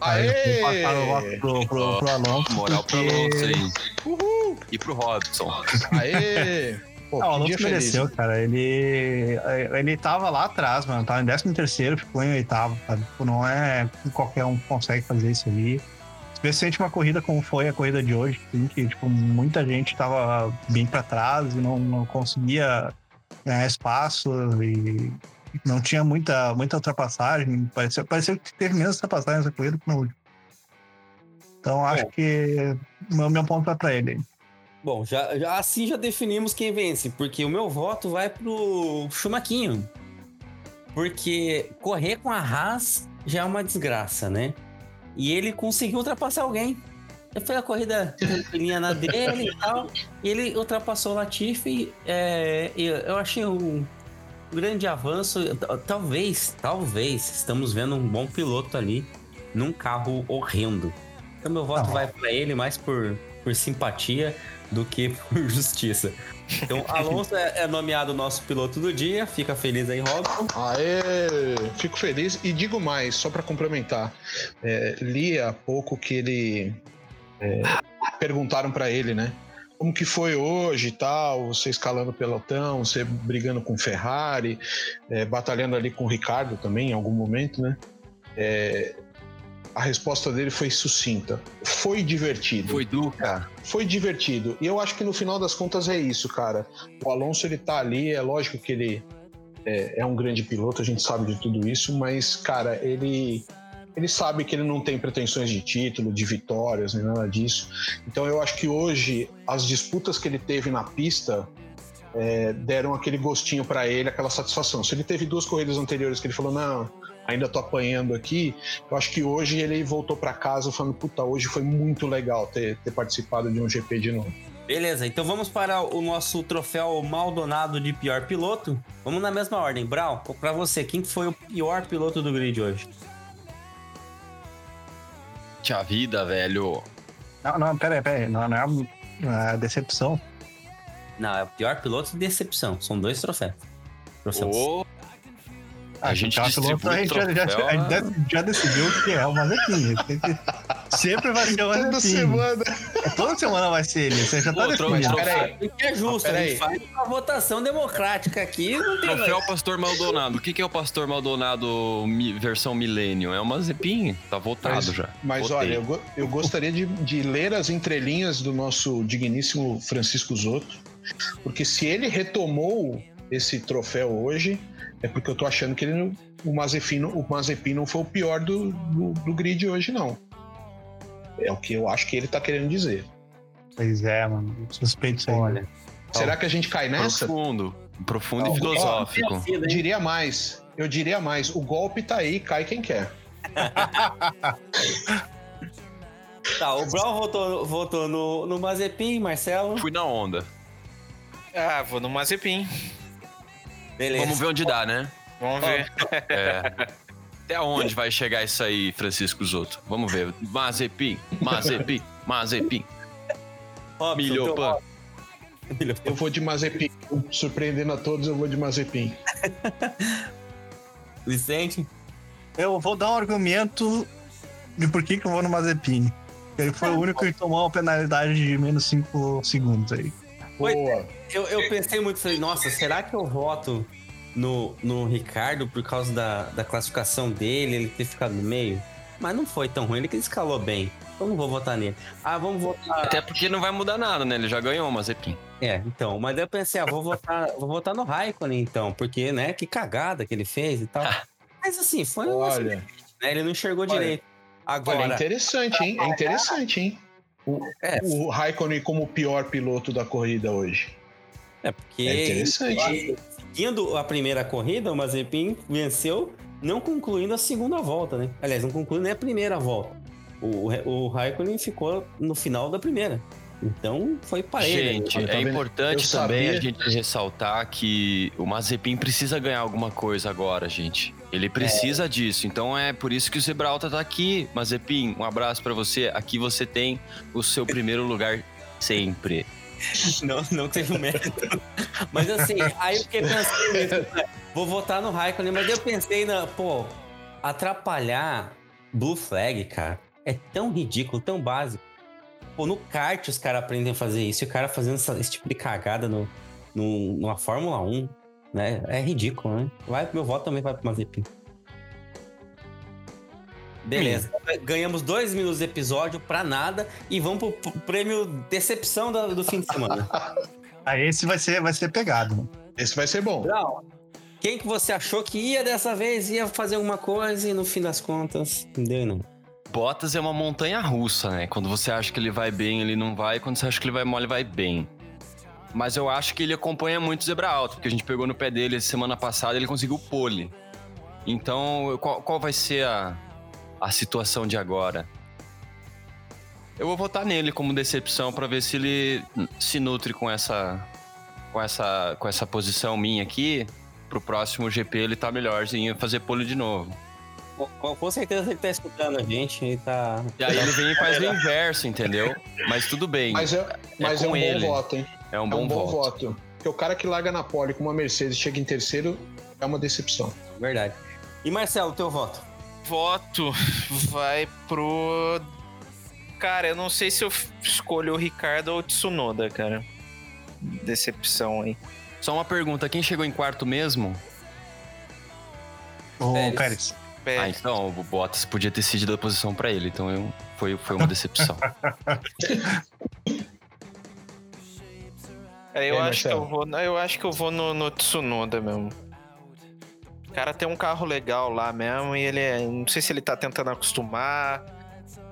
Aê! Aí eu vou passar o voto pro, pro, pro Alonso. Moral porque... pro Alonso aí. Uhul! E pro Robson. Aê! Pô, não, o Alonso mereceu, feliz. cara. Ele, ele tava lá atrás, mano. Tava em 13 terceiro, ficou em oitavo, cara. Tipo, não é qualquer um consegue fazer isso ali. Especialmente uma corrida como foi a corrida de hoje, assim, que tipo, muita gente tava bem para trás e não, não conseguia ganhar espaço e não tinha muita, muita ultrapassagem. Pareceu, pareceu que teve menos ultrapassagem nessa corrida que no último. Então acho Bom. que o meu, meu ponto vai para ele. Bom, já, já, assim já definimos quem vence, porque o meu voto vai pro Chumaquinho. Porque correr com a Haas já é uma desgraça, né? E ele conseguiu ultrapassar alguém. Foi a corrida linha na dele e tal. E ele ultrapassou o Latifi. É, eu achei um grande avanço. Talvez, talvez, estamos vendo um bom piloto ali num carro horrendo. Então meu voto ah. vai para ele mais por, por simpatia do que por justiça. Então, Alonso é, é nomeado nosso piloto do dia. Fica feliz aí, Robson. Aê! Fico feliz. E digo mais, só para complementar. É, li há pouco que ele. É, perguntaram para ele, né? Como que foi hoje e tal? Você escalando pelotão, você brigando com Ferrari, é, batalhando ali com o Ricardo também em algum momento, né? É, a resposta dele foi sucinta. Foi divertido. Foi Duca. Foi divertido. E eu acho que no final das contas é isso, cara. O Alonso ele tá ali, é lógico que ele é, é um grande piloto, a gente sabe de tudo isso, mas, cara, ele ele sabe que ele não tem pretensões de título, de vitórias, nem nada disso. Então eu acho que hoje as disputas que ele teve na pista é, deram aquele gostinho para ele, aquela satisfação. Se ele teve duas corridas anteriores que ele falou, não, ainda tô apanhando aqui. Eu acho que hoje ele voltou para casa falando, puta, hoje foi muito legal ter, ter participado de um GP de novo. Beleza, então vamos para o nosso troféu Maldonado de pior piloto. Vamos na mesma ordem. Brau, para você, quem foi o pior piloto do grid hoje? Tia vida, velho. Não, não, pera aí, pera aí. Não, não é a decepção. Não, é o pior piloto de decepção. São dois troféus. troféus. Oh. A gente distribui a gente já, já, troféu, a gente né? já- já decidiu que é o Mazepin. Sempre, sempre vai ser o Toda Mazepin. semana. Toda semana vai ser ele. Você já tá Pô, definido. Peraí. O que é justo, Ah, a peraí. gente faz uma votação democrática aqui, não tem Troféu Pastor Maldonado. O que, que é o Pastor Maldonado versão Millennium? É o Mazepin. Tá votado Mas, já. mas Votei. olha, eu gostaria de, de ler as entrelinhas do nosso digníssimo Francisco Zotto, porque se ele retomou esse troféu hoje, é porque eu tô achando que ele não- o, Mazepin, não- o Mazepin não foi o pior do, do, do grid hoje, não. É o que eu acho que ele tá querendo dizer. Pois é, mano. Suspeito isso aí. Olha, Será que a gente cai nessa? Profundo. Profundo e filosófico. Eu diria mais. Eu diria mais. O golpe tá aí, cai quem quer. Tá, o Brown votou, votou no, no Mazepin, Marcelo. Fui na onda. Ah, vou no Mazepin. Beleza. Vamos ver onde dá, né? Vamos ver. É. Até onde vai chegar isso aí, Francisco Zotto? Vamos ver. Mazepin, Mazepin, Mazepin. Robson, Milho teu pan. voto. Milho Eu vou de Mazepin. Surpreendendo a todos, eu vou de Mazepin. Vicente. Eu vou dar um argumento de por que, que eu vou no Mazepin. Ele foi o único que tomou uma penalidade de menos 5 segundos aí. Boa. Eu, eu pensei muito, falei, nossa, será que eu voto no, no Ricardo por causa da, da classificação dele, ele ter ficado no meio? Mas não foi tão ruim, ele que escalou bem. Eu não vou votar nele. Ah, vamos votar. Até porque não vai mudar nada, né? Ele já ganhou o Mazepin. É, então, mas daí eu pensei, ah, vou votar, vou votar no Raikkonen então, porque, né, que cagada que ele fez e tal. Mas assim, foi um Olha, né? Ele não enxergou Olha, direito. Agora, olha, interessante, hein? É interessante, hein? É, O Raikkonen como o pior piloto da corrida hoje. é porque É interessante. seguindo a primeira corrida, o Mazepin venceu, não concluindo a segunda volta, né? Aliás, não concluindo nem a primeira volta. O, o Raikkonen ficou no final da primeira. Então, foi para ele. Gente, tá é importante Eu também sabia. a gente ressaltar que o Mazepin precisa ganhar alguma coisa agora, gente. Ele precisa disso. Então é por isso que o Zebralta tá aqui. Mazepin, um abraço pra você. Aqui você tem o seu primeiro lugar sempre. Não, não teve mérito. Mas assim, aí eu fiquei pensando nisso, né? Vou votar no Raikkonen, mas eu pensei na, pô, atrapalhar Blue Flag, cara, é tão ridículo, tão básico. Pô, no kart os caras aprendem a fazer isso, e o cara fazendo essa- esse tipo de cagada no, no, numa Fórmula 1, né? É ridículo, né? Vai, meu voto também vai pro Mazepin. Beleza, ganhamos dois minutos de episódio pra nada e vamos pro, prêmio decepção do, do fim de semana. Aí esse vai ser, vai ser pegado. Esse vai ser bom. Não. Quem que você achou que ia dessa vez, ia fazer alguma coisa e no fim das contas, não deu não. Bottas é uma montanha russa, né? Quando você acha que ele vai bem, ele não vai. Quando você acha que ele vai mal, ele vai bem. Mas eu acho que ele acompanha muito o Zebra Alto, porque a gente pegou no pé dele semana passada ele conseguiu pole. Então, qual, qual vai ser a, a situação de agora? Eu vou votar nele como decepção pra ver se ele se nutre com essa, com essa, com essa posição minha aqui. Pro próximo GP ele tá melhorzinho fazer pole de novo. Com, com certeza ele tá escutando a gente, ele tá... E aí ele vem e faz o inverso, entendeu? Mas tudo bem. Mas é, mas é, com um ele. bom voto, hein? É um É bom, um bom voto. voto. Porque o cara que larga na pole com uma Mercedes e chega em terceiro é uma decepção. Verdade. E Marcelo, teu voto? Voto vai pro. Cara, eu não sei se eu escolho o Ricardo ou o Tsunoda, cara. Decepção aí. Só uma pergunta, quem chegou em quarto mesmo? O Pérez. Pérez. Pé- Ah, então o Bottas podia ter cedido a posição pra ele, então eu, foi, foi uma decepção. É, eu, aí, acho que eu, vou, eu acho que eu vou no, no Tsunoda mesmo. O cara tem um carro legal lá mesmo e ele é. Não sei se ele tá tentando acostumar.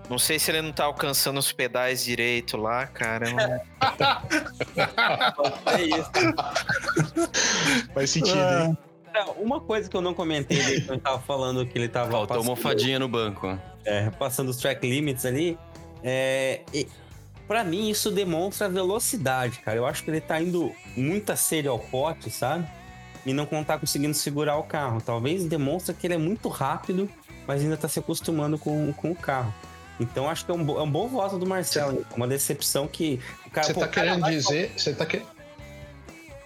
Não sei se ele não tá alcançando os pedais direito lá, cara. É isso. Faz sentido, Ah, hein? Cara, Uma coisa que eu não comentei dele, eu tava falando que ele tava Faltou passando- almofadinha no banco. é, passando os track limits ali, é, pra mim isso demonstra velocidade, cara. Eu acho que ele tá indo muito a sério ao pote, sabe? E não tá conseguindo segurar o carro. Talvez demonstra que ele é muito rápido, mas ainda tá se acostumando com, com o carro. Então acho que é um, é um bom voto do Marcelo. é Uma decepção que o cara. Você tá cara querendo vai- dizer. Você tá, que...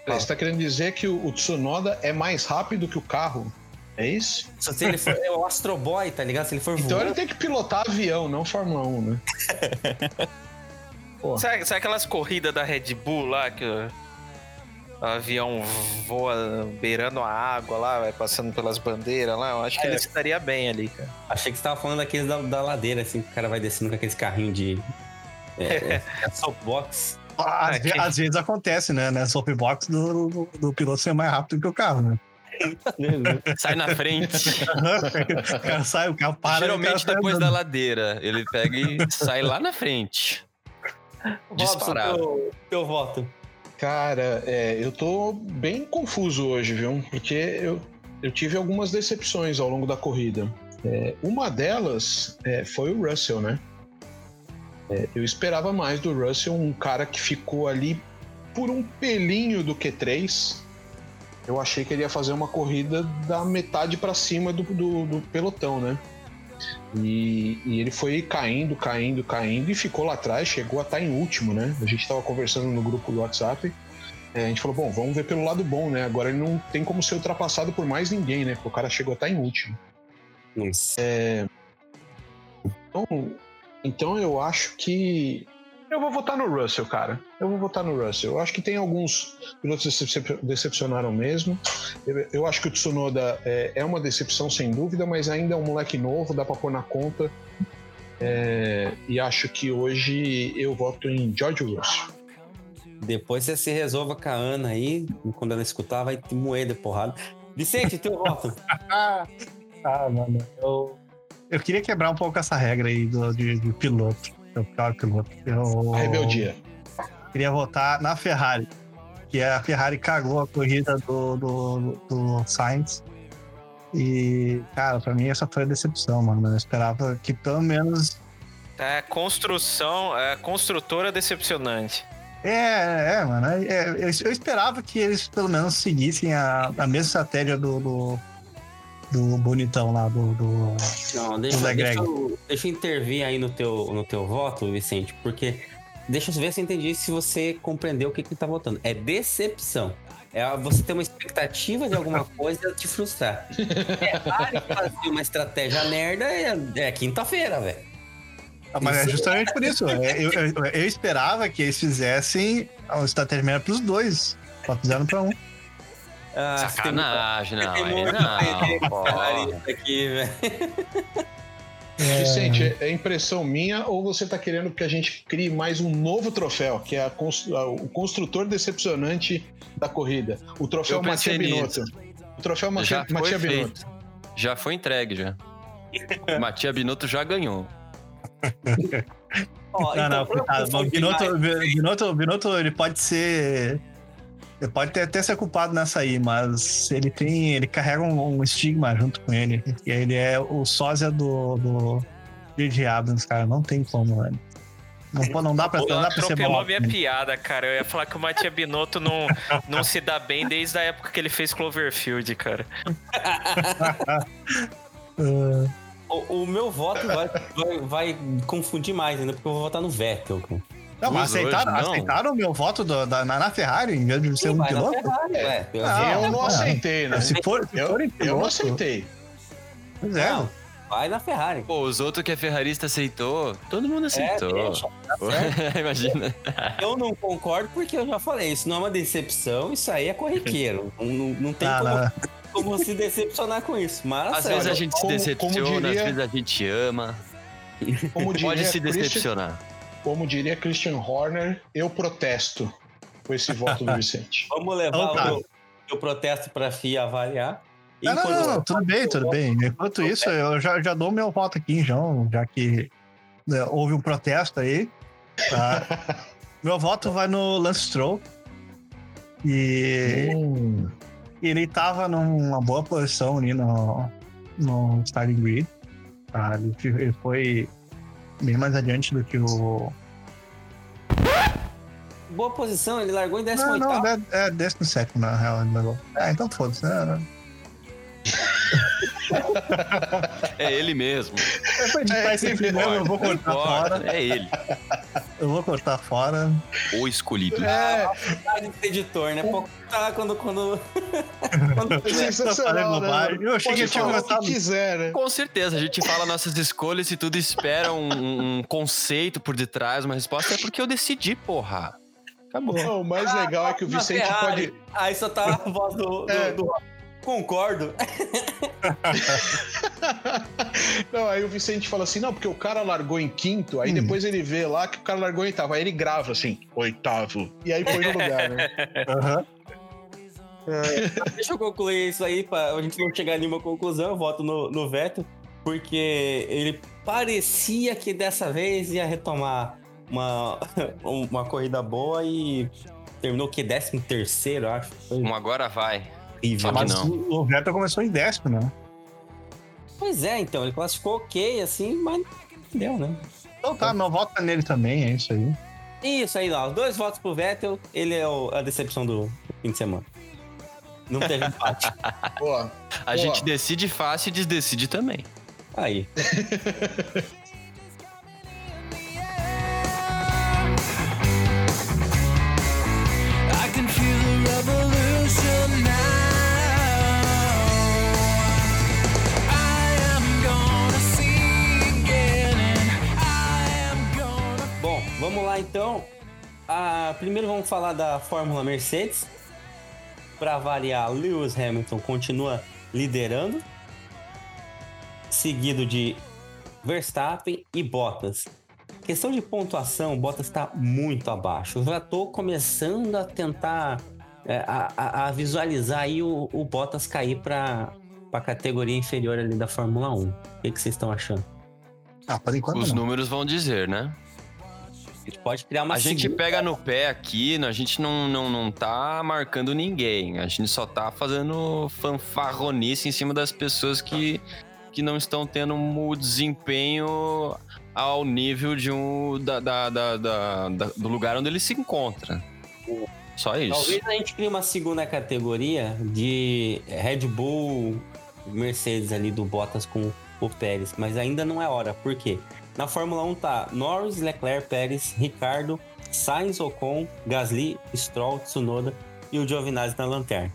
Você tá querendo dizer que o, o Tsunoda é mais rápido que o carro? É isso? Se ele for é o Astro Boy, tá ligado? Se ele for Então voando, ele tem que pilotar avião, não Fórmula 1, né? Pô. Sabe, sabe aquelas corridas da Red Bull lá que o, o avião voa beirando a água lá, vai passando pelas bandeiras lá? Eu acho que É. ele estaria bem ali, cara. achei que você tava falando daqueles da, da ladeira, assim, que o cara vai descendo com aqueles carrinhos de. É, é, soapbox. Às, ve- às vezes acontece, né? Né? Soapbox do, do, do piloto ser mais rápido que o carro, né? Sai na frente. o cara sai, o carro para. o Geralmente cara sai depois da ladeira. Ele pega e sai lá na frente. Disparado. Robson, teu, teu voto. Cara, é, eu tô bem confuso hoje, viu? Porque eu, eu tive algumas decepções ao longo da corrida. É, uma delas é, foi o Russell, né? É, eu esperava mais do Russell, um cara que ficou ali por um pelinho do Q3. Eu achei que ele ia fazer uma corrida da metade para cima do, do- do pelotão, né? E, e ele foi caindo, caindo, caindo e ficou lá atrás, chegou a estar em último, né? A gente estava conversando no grupo do WhatsApp. é, a gente falou, bom, vamos ver pelo lado bom, né? Agora ele não tem como ser ultrapassado por mais ninguém, né? Porque o cara chegou a estar em último. Nossa. Então, então eu acho que. Eu vou votar no Russell, cara. Eu vou votar no Russell. Eu acho que tem alguns pilotos que decep- decepcionaram mesmo. Eu, eu acho que o Tsunoda é, é uma decepção sem dúvida, mas ainda é um moleque novo, dá pra pôr na conta. É, e acho que hoje eu voto em George Russell. Depois você se resolva com a Ana aí, e quando ela escutar, vai te moer de porrada. Vicente, teu voto. Ah, mano, eu. Eu queria quebrar um pouco essa regra aí do, de, de piloto. Eu piloto. Eu A rebeldia. queria votar na Ferrari. Que a Ferrari cagou a corrida do, do, do Sainz. E, cara, pra mim essa foi a decepção, mano. Eu esperava que pelo menos. É construção, é construtora decepcionante. É, é, mano. é, é, eu, eu esperava que eles pelo menos seguissem a, a mesma estratégia do, do, do bonitão lá, do. do... Não, deixa, Zé deixa, Greg. eu, deixa eu intervir aí no teu, no teu voto, Vicente, porque deixa eu ver se eu entendi se você compreendeu o que, que ele tá votando. É decepção. É você ter uma expectativa de alguma coisa e te frustrar. É raro fazer uma estratégia merda é, é quinta-feira, velho. Ah, Mas é justamente por isso. é, Eu, eu, eu esperava que eles fizessem uma estratégia melhor pros dois. Só fizeram pra um. Ah, você tem muita- Sacanagem, não. tem Não, aqui, velho. Vicente, é impressão minha ou você tá querendo que a gente crie mais um novo troféu, que é a cons- a- o construtor decepcionante da corrida? O troféu Matia Binotto. O troféu Matia, Matia. Binotto. Já foi entregue, já. Matia Binotto já ganhou. Ó, Não, não, então, pra coitado. Binotto, Binotto, Binotto, ele pode ser. Ele pode ter- até ser culpado nessa aí, mas ele tem. Ele carrega um, um estigma junto com ele. E ele é o sósia do. do J.J. Abrams, cara. Não tem como, velho. Não, pô, não dá pra, não dá pra ser mal. minha piada, cara. Eu ia falar que o Matia Binotto não, não se dá bem desde a época que ele fez Cloverfield, cara. O, o meu voto vai, vai, vai confundir mais ainda, porque eu vou votar no Vettel. cara. Não, mas aceitaram, não. aceitaram o meu voto do- da, na, na Ferrari em vez de ser um piloto? Ferrari, ué. Eu- Ah, eu não ah, aceitei, né? Se for, se Eu, for eu piloto, não aceitei. Pois é. Não, vai na Ferrari. Pô, os outros que é ferrarista aceitou. Todo mundo aceitou. É, tá certo. Imagina. Eu não concordo porque eu já falei, isso não é uma decepção, isso aí é corriqueiro. Não, não, não tem Não, como, não. como se decepcionar com isso. Mas Às vezes a gente se decepciona, como diria- às vezes a gente ama. Como diria, Pode se Christian, decepcionar. Como diria Christian Horner, eu protesto com esse voto do Vicente. vamos levar Então tá. o meu protesto para a FIA avaliar. Não, não, não, não, tudo bem, tudo bem. Enquanto isso, eu já, já dou meu voto aqui, João, já que né, houve um protesto aí. tá? meu voto vai no Lance Stroll. E Hum, ele tava numa boa posição ali no, no starting grid. Tá? Ele, ele foi bem mais adiante do que o. Boa posição, ele largou em Não, 18 não, é, é 17 na real. ele largou. Ah, então foda-se, né? É ele mesmo. É editar esse aqui mesmo, eu vou Não cortar fora. é ele. Eu vou cortar fora. O escolhido. é, Ah, de ser editor, né? Pô, tá quando, quando Sensacional, né? Eu achei Pode que tinha falar o começado. que quiser, né? Com certeza, a gente fala nossas escolhas e tudo espera um, um conceito por detrás, uma resposta. É porque eu decidi, porra. Acabou. Não, o mais legal é que o Na Vicente Ferrari. pode. Aí só tá a voz do. do- É. do- Concordo. Não, aí o Vicente fala assim: não, porque o cara largou em quinto, aí Hum. depois ele vê lá que o cara largou em oitavo. Aí ele grava assim, oitavo. E aí põe no lugar, né? Aham. Deixa eu concluir isso aí, pra a gente não chegar em nenhuma conclusão. Eu voto no, no Vettel, porque ele parecia que dessa vez ia retomar uma, uma corrida boa e terminou o que? 13 terceiro, acho. Um agora vai. Horrível. Mas não. o Vettel começou em décimo, né? Pois é, então, ele classificou ok, assim, mas não deu, né? Então tá, não vota nele também, é isso aí. Isso aí lá, os dois votos pro Vettel, ele é o- a decepção do fim de semana. Não teve empate. Boa. A Boa. gente decide fácil e desdecide também. Aí. Ah, primeiro vamos falar da Fórmula Mercedes. Para variar, Lewis Hamilton continua liderando, seguido de Verstappen e Bottas. Questão de pontuação, Bottas está muito abaixo. Eu já estou começando a tentar é, a, a- visualizar aí o, o Bottas cair para a categoria inferior ali da Fórmula 1. O que, que vocês estão achando? Ah, por enquanto Os não. números vão dizer, né? A gente pode criar uma A gente segunda- pega no pé aqui, a gente não, não, não tá marcando ninguém. A gente só tá fazendo fanfarronice em cima das pessoas que, que não estão tendo o desempenho ao nível de um da, da- da- da- do lugar onde ele se encontra. Só isso. Talvez a gente crie uma segunda categoria de Red Bull, Mercedes ali do Bottas com o Pérez, mas ainda não é hora. Por quê? Na Fórmula 1 tá Norris, Leclerc, Pérez, Ricardo, Sainz, Ocon, Gasly, Stroll, Tsunoda e o Giovinazzi na lanterna.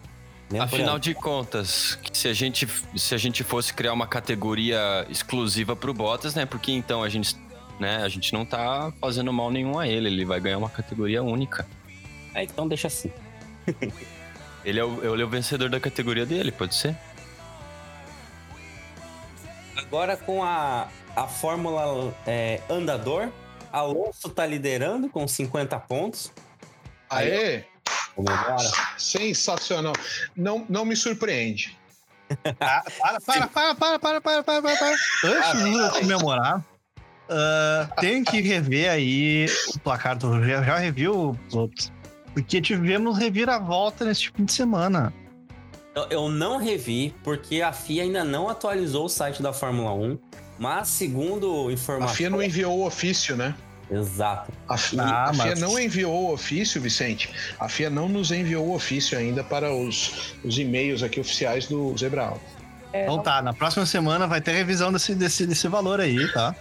Afinal de contas, se a gente se a gente fosse criar uma categoria exclusiva pro Bottas, né? Porque então a gente, né, a gente não tá fazendo mal nenhum a ele, ele vai ganhar uma categoria única. É, então deixa assim. Ele é o, ele é o vencedor da categoria dele, pode ser? Agora com a, a Fórmula é, Andador, Alonso tá liderando com 50 pontos. Aê! Sensacional. Não, não me surpreende. Ah, para, para, para, para, para, para, para, para, para. Antes de eu comemorar, ah, tem que rever aí o placar do já, já reviu os outros. Porque tivemos reviravolta nesse fim de semana. Eu, eu não revi, porque a FIA ainda não atualizou o site da Fórmula 1. Mas segundo A informação. FIA não enviou o ofício, né? Exato. A, FIA, Ah, a FIA mas- não enviou o ofício, Vicente. A FIA não nos enviou o ofício ainda para os, os e-mails aqui oficiais do Zebra Alta. Então tá, na próxima semana vai ter revisão desse, desse, desse valor aí, tá?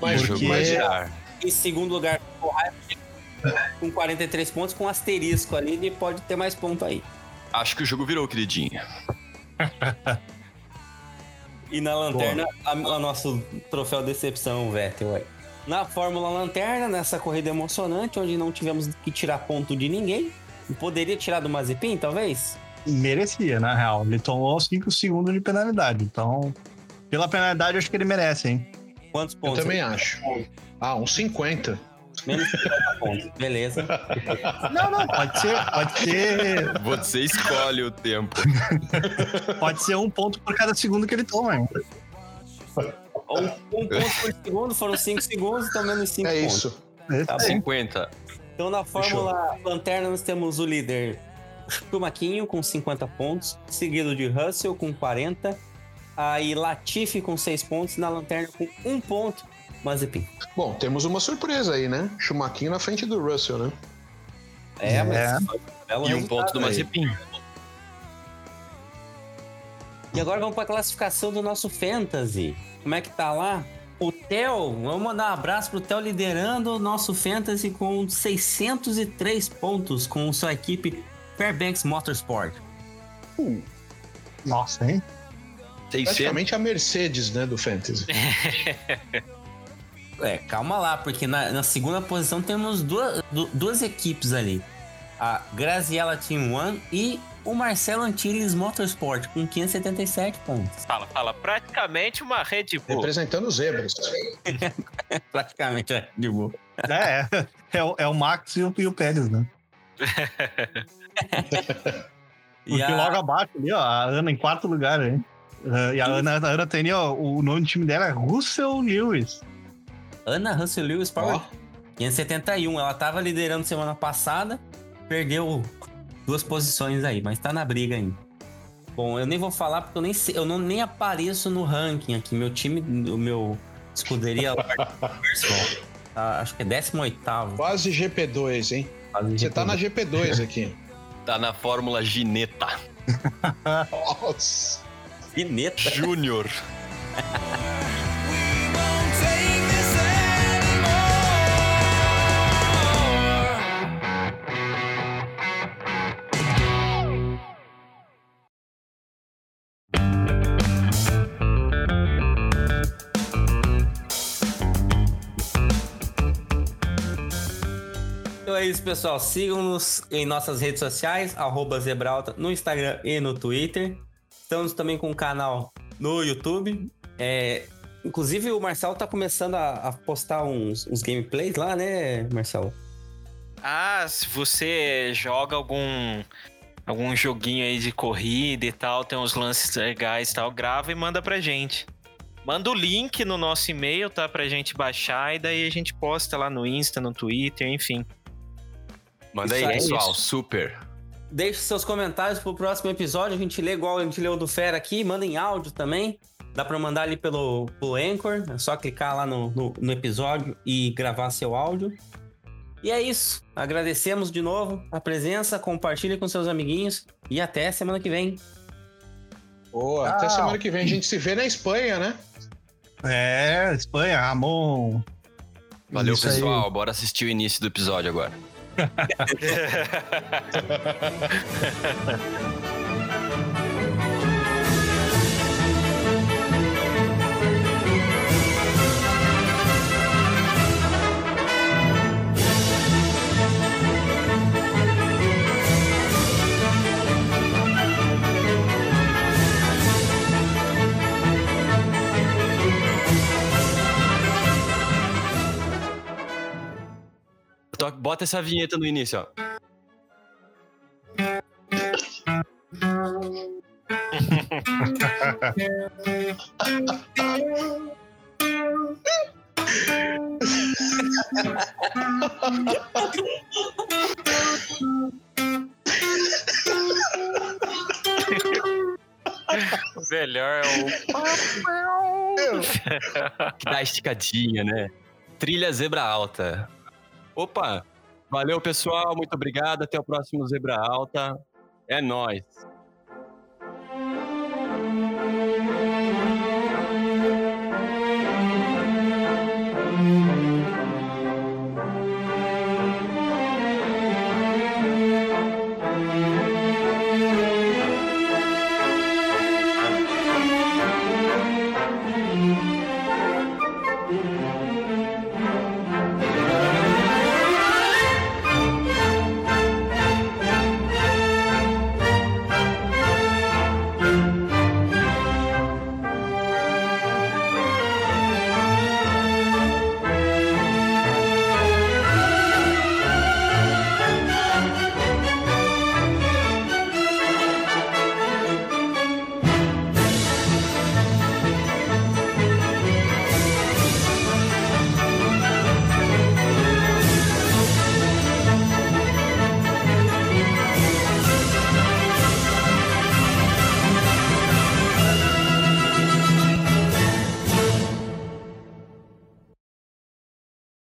Mas, o Porque- jogo vai girar. Em segundo lugar, com 43 pontos, com asterisco ali, ele pode ter mais ponto aí. Acho que o jogo virou, queridinho. E na lanterna, a, a nosso troféu decepção, Vettel. aí. Na Fórmula Lanterna, nessa corrida emocionante, onde não tivemos que tirar ponto de ninguém. Poderia tirar do Mazepin, talvez? Merecia, na real. Ele tomou 5 segundos de penalidade. Então, pela penalidade, eu acho que ele merece, hein? Quantos Eu pontos? também acho. Ah, uns 50. Menos 50 pontos. Beleza. Não, não, pode ser, pode ser, Você escolhe o tempo. pode ser um ponto por cada segundo que ele toma, hein? Um, um ponto por segundo, foram 5 segundos, então menos 5 É pontos. isso. Tá bom. 50. Então na Fórmula Lanterna nós temos o líder Chumaquinho com 50 pontos, seguido de Russell com 40, aí Latifi com 6 pontos, na Lanterna com 1 ponto, Mazepin. Bom, temos uma surpresa aí, né? Chumaquinho na frente do Russell, né? É, É. mas belo E um ponto do. Mazepin. E agora vamos para a classificação do nosso Fantasy. Como é que tá lá? O Theo, vamos mandar um abraço pro Theo liderando o nosso Fantasy com 603 pontos com sua equipe Fairbanks Motorsport. Nossa, hein? 600. Praticamente a Mercedes, né, do Fantasy. É, calma lá, porque na, na segunda posição temos duas, du- duas equipes ali. A Graziella Team One e o Marcelo Antilles Motorsport, com 577 pontos. Fala, fala. Praticamente uma Red Bull. Representando os zebras. Praticamente, é, de boa. É, é, é, o- é o Max e o, e o Pérez, né? E Porque a- logo abaixo ali, ó, a Ana em quarto lugar, hein? Uh, e a Ana, a Ana tem ali, ó, o nome do time dela é Russell Lewis. Ana Russell Lewis Power Ó. 571. Ela tava liderando semana passada, perdeu duas posições aí, mas tá na briga ainda. Bom, eu nem vou falar porque eu nem sei, eu não nem apareço no ranking aqui. Meu time, o meu escuderia Personal, tá, acho que é 18 Quase GP2, hein? Você tá na GP2 aqui. Tá na Fórmula Gineta. Nossa. Pineta. Júnior. É isso, pessoal. Sigam-nos em nossas redes sociais, Zebralta, no Instagram e no Twitter. Estamos também com um canal no YouTube. É, inclusive, o Marcelo tá começando a, a postar uns, uns gameplays lá, né, Marcelo? Ah, se você joga algum algum joguinho aí de corrida e tal, tem uns lances legais e tal, grava e manda pra gente. Manda o link no nosso e-mail, tá? Pra gente baixar e daí a gente posta lá no Insta, no Twitter, enfim. Manda aí, aí, pessoal. isso. Super. Deixe seus comentários pro próximo episódio. A gente lê igual a gente leu do Fera aqui. Manda em áudio também. Dá pra mandar ali pelo, pelo Anchor. É só clicar lá no, no, no episódio e gravar seu áudio. E é isso. Agradecemos de novo a presença. Compartilhe com seus amiguinhos. E até semana que vem. Boa, até Tchau. semana que vem a gente se vê na Espanha, né? É, Espanha, Ramon. Valeu, Isso aí. pessoal. Bora assistir o início do episódio agora. É. To- Bota essa vinheta no início, ó. O melhor é o. Que dá esticadinha, né? Trilha Zebra Alta. Opa! Valeu, pessoal. Muito obrigado. Até o próximo Zebra Alta. É nóis.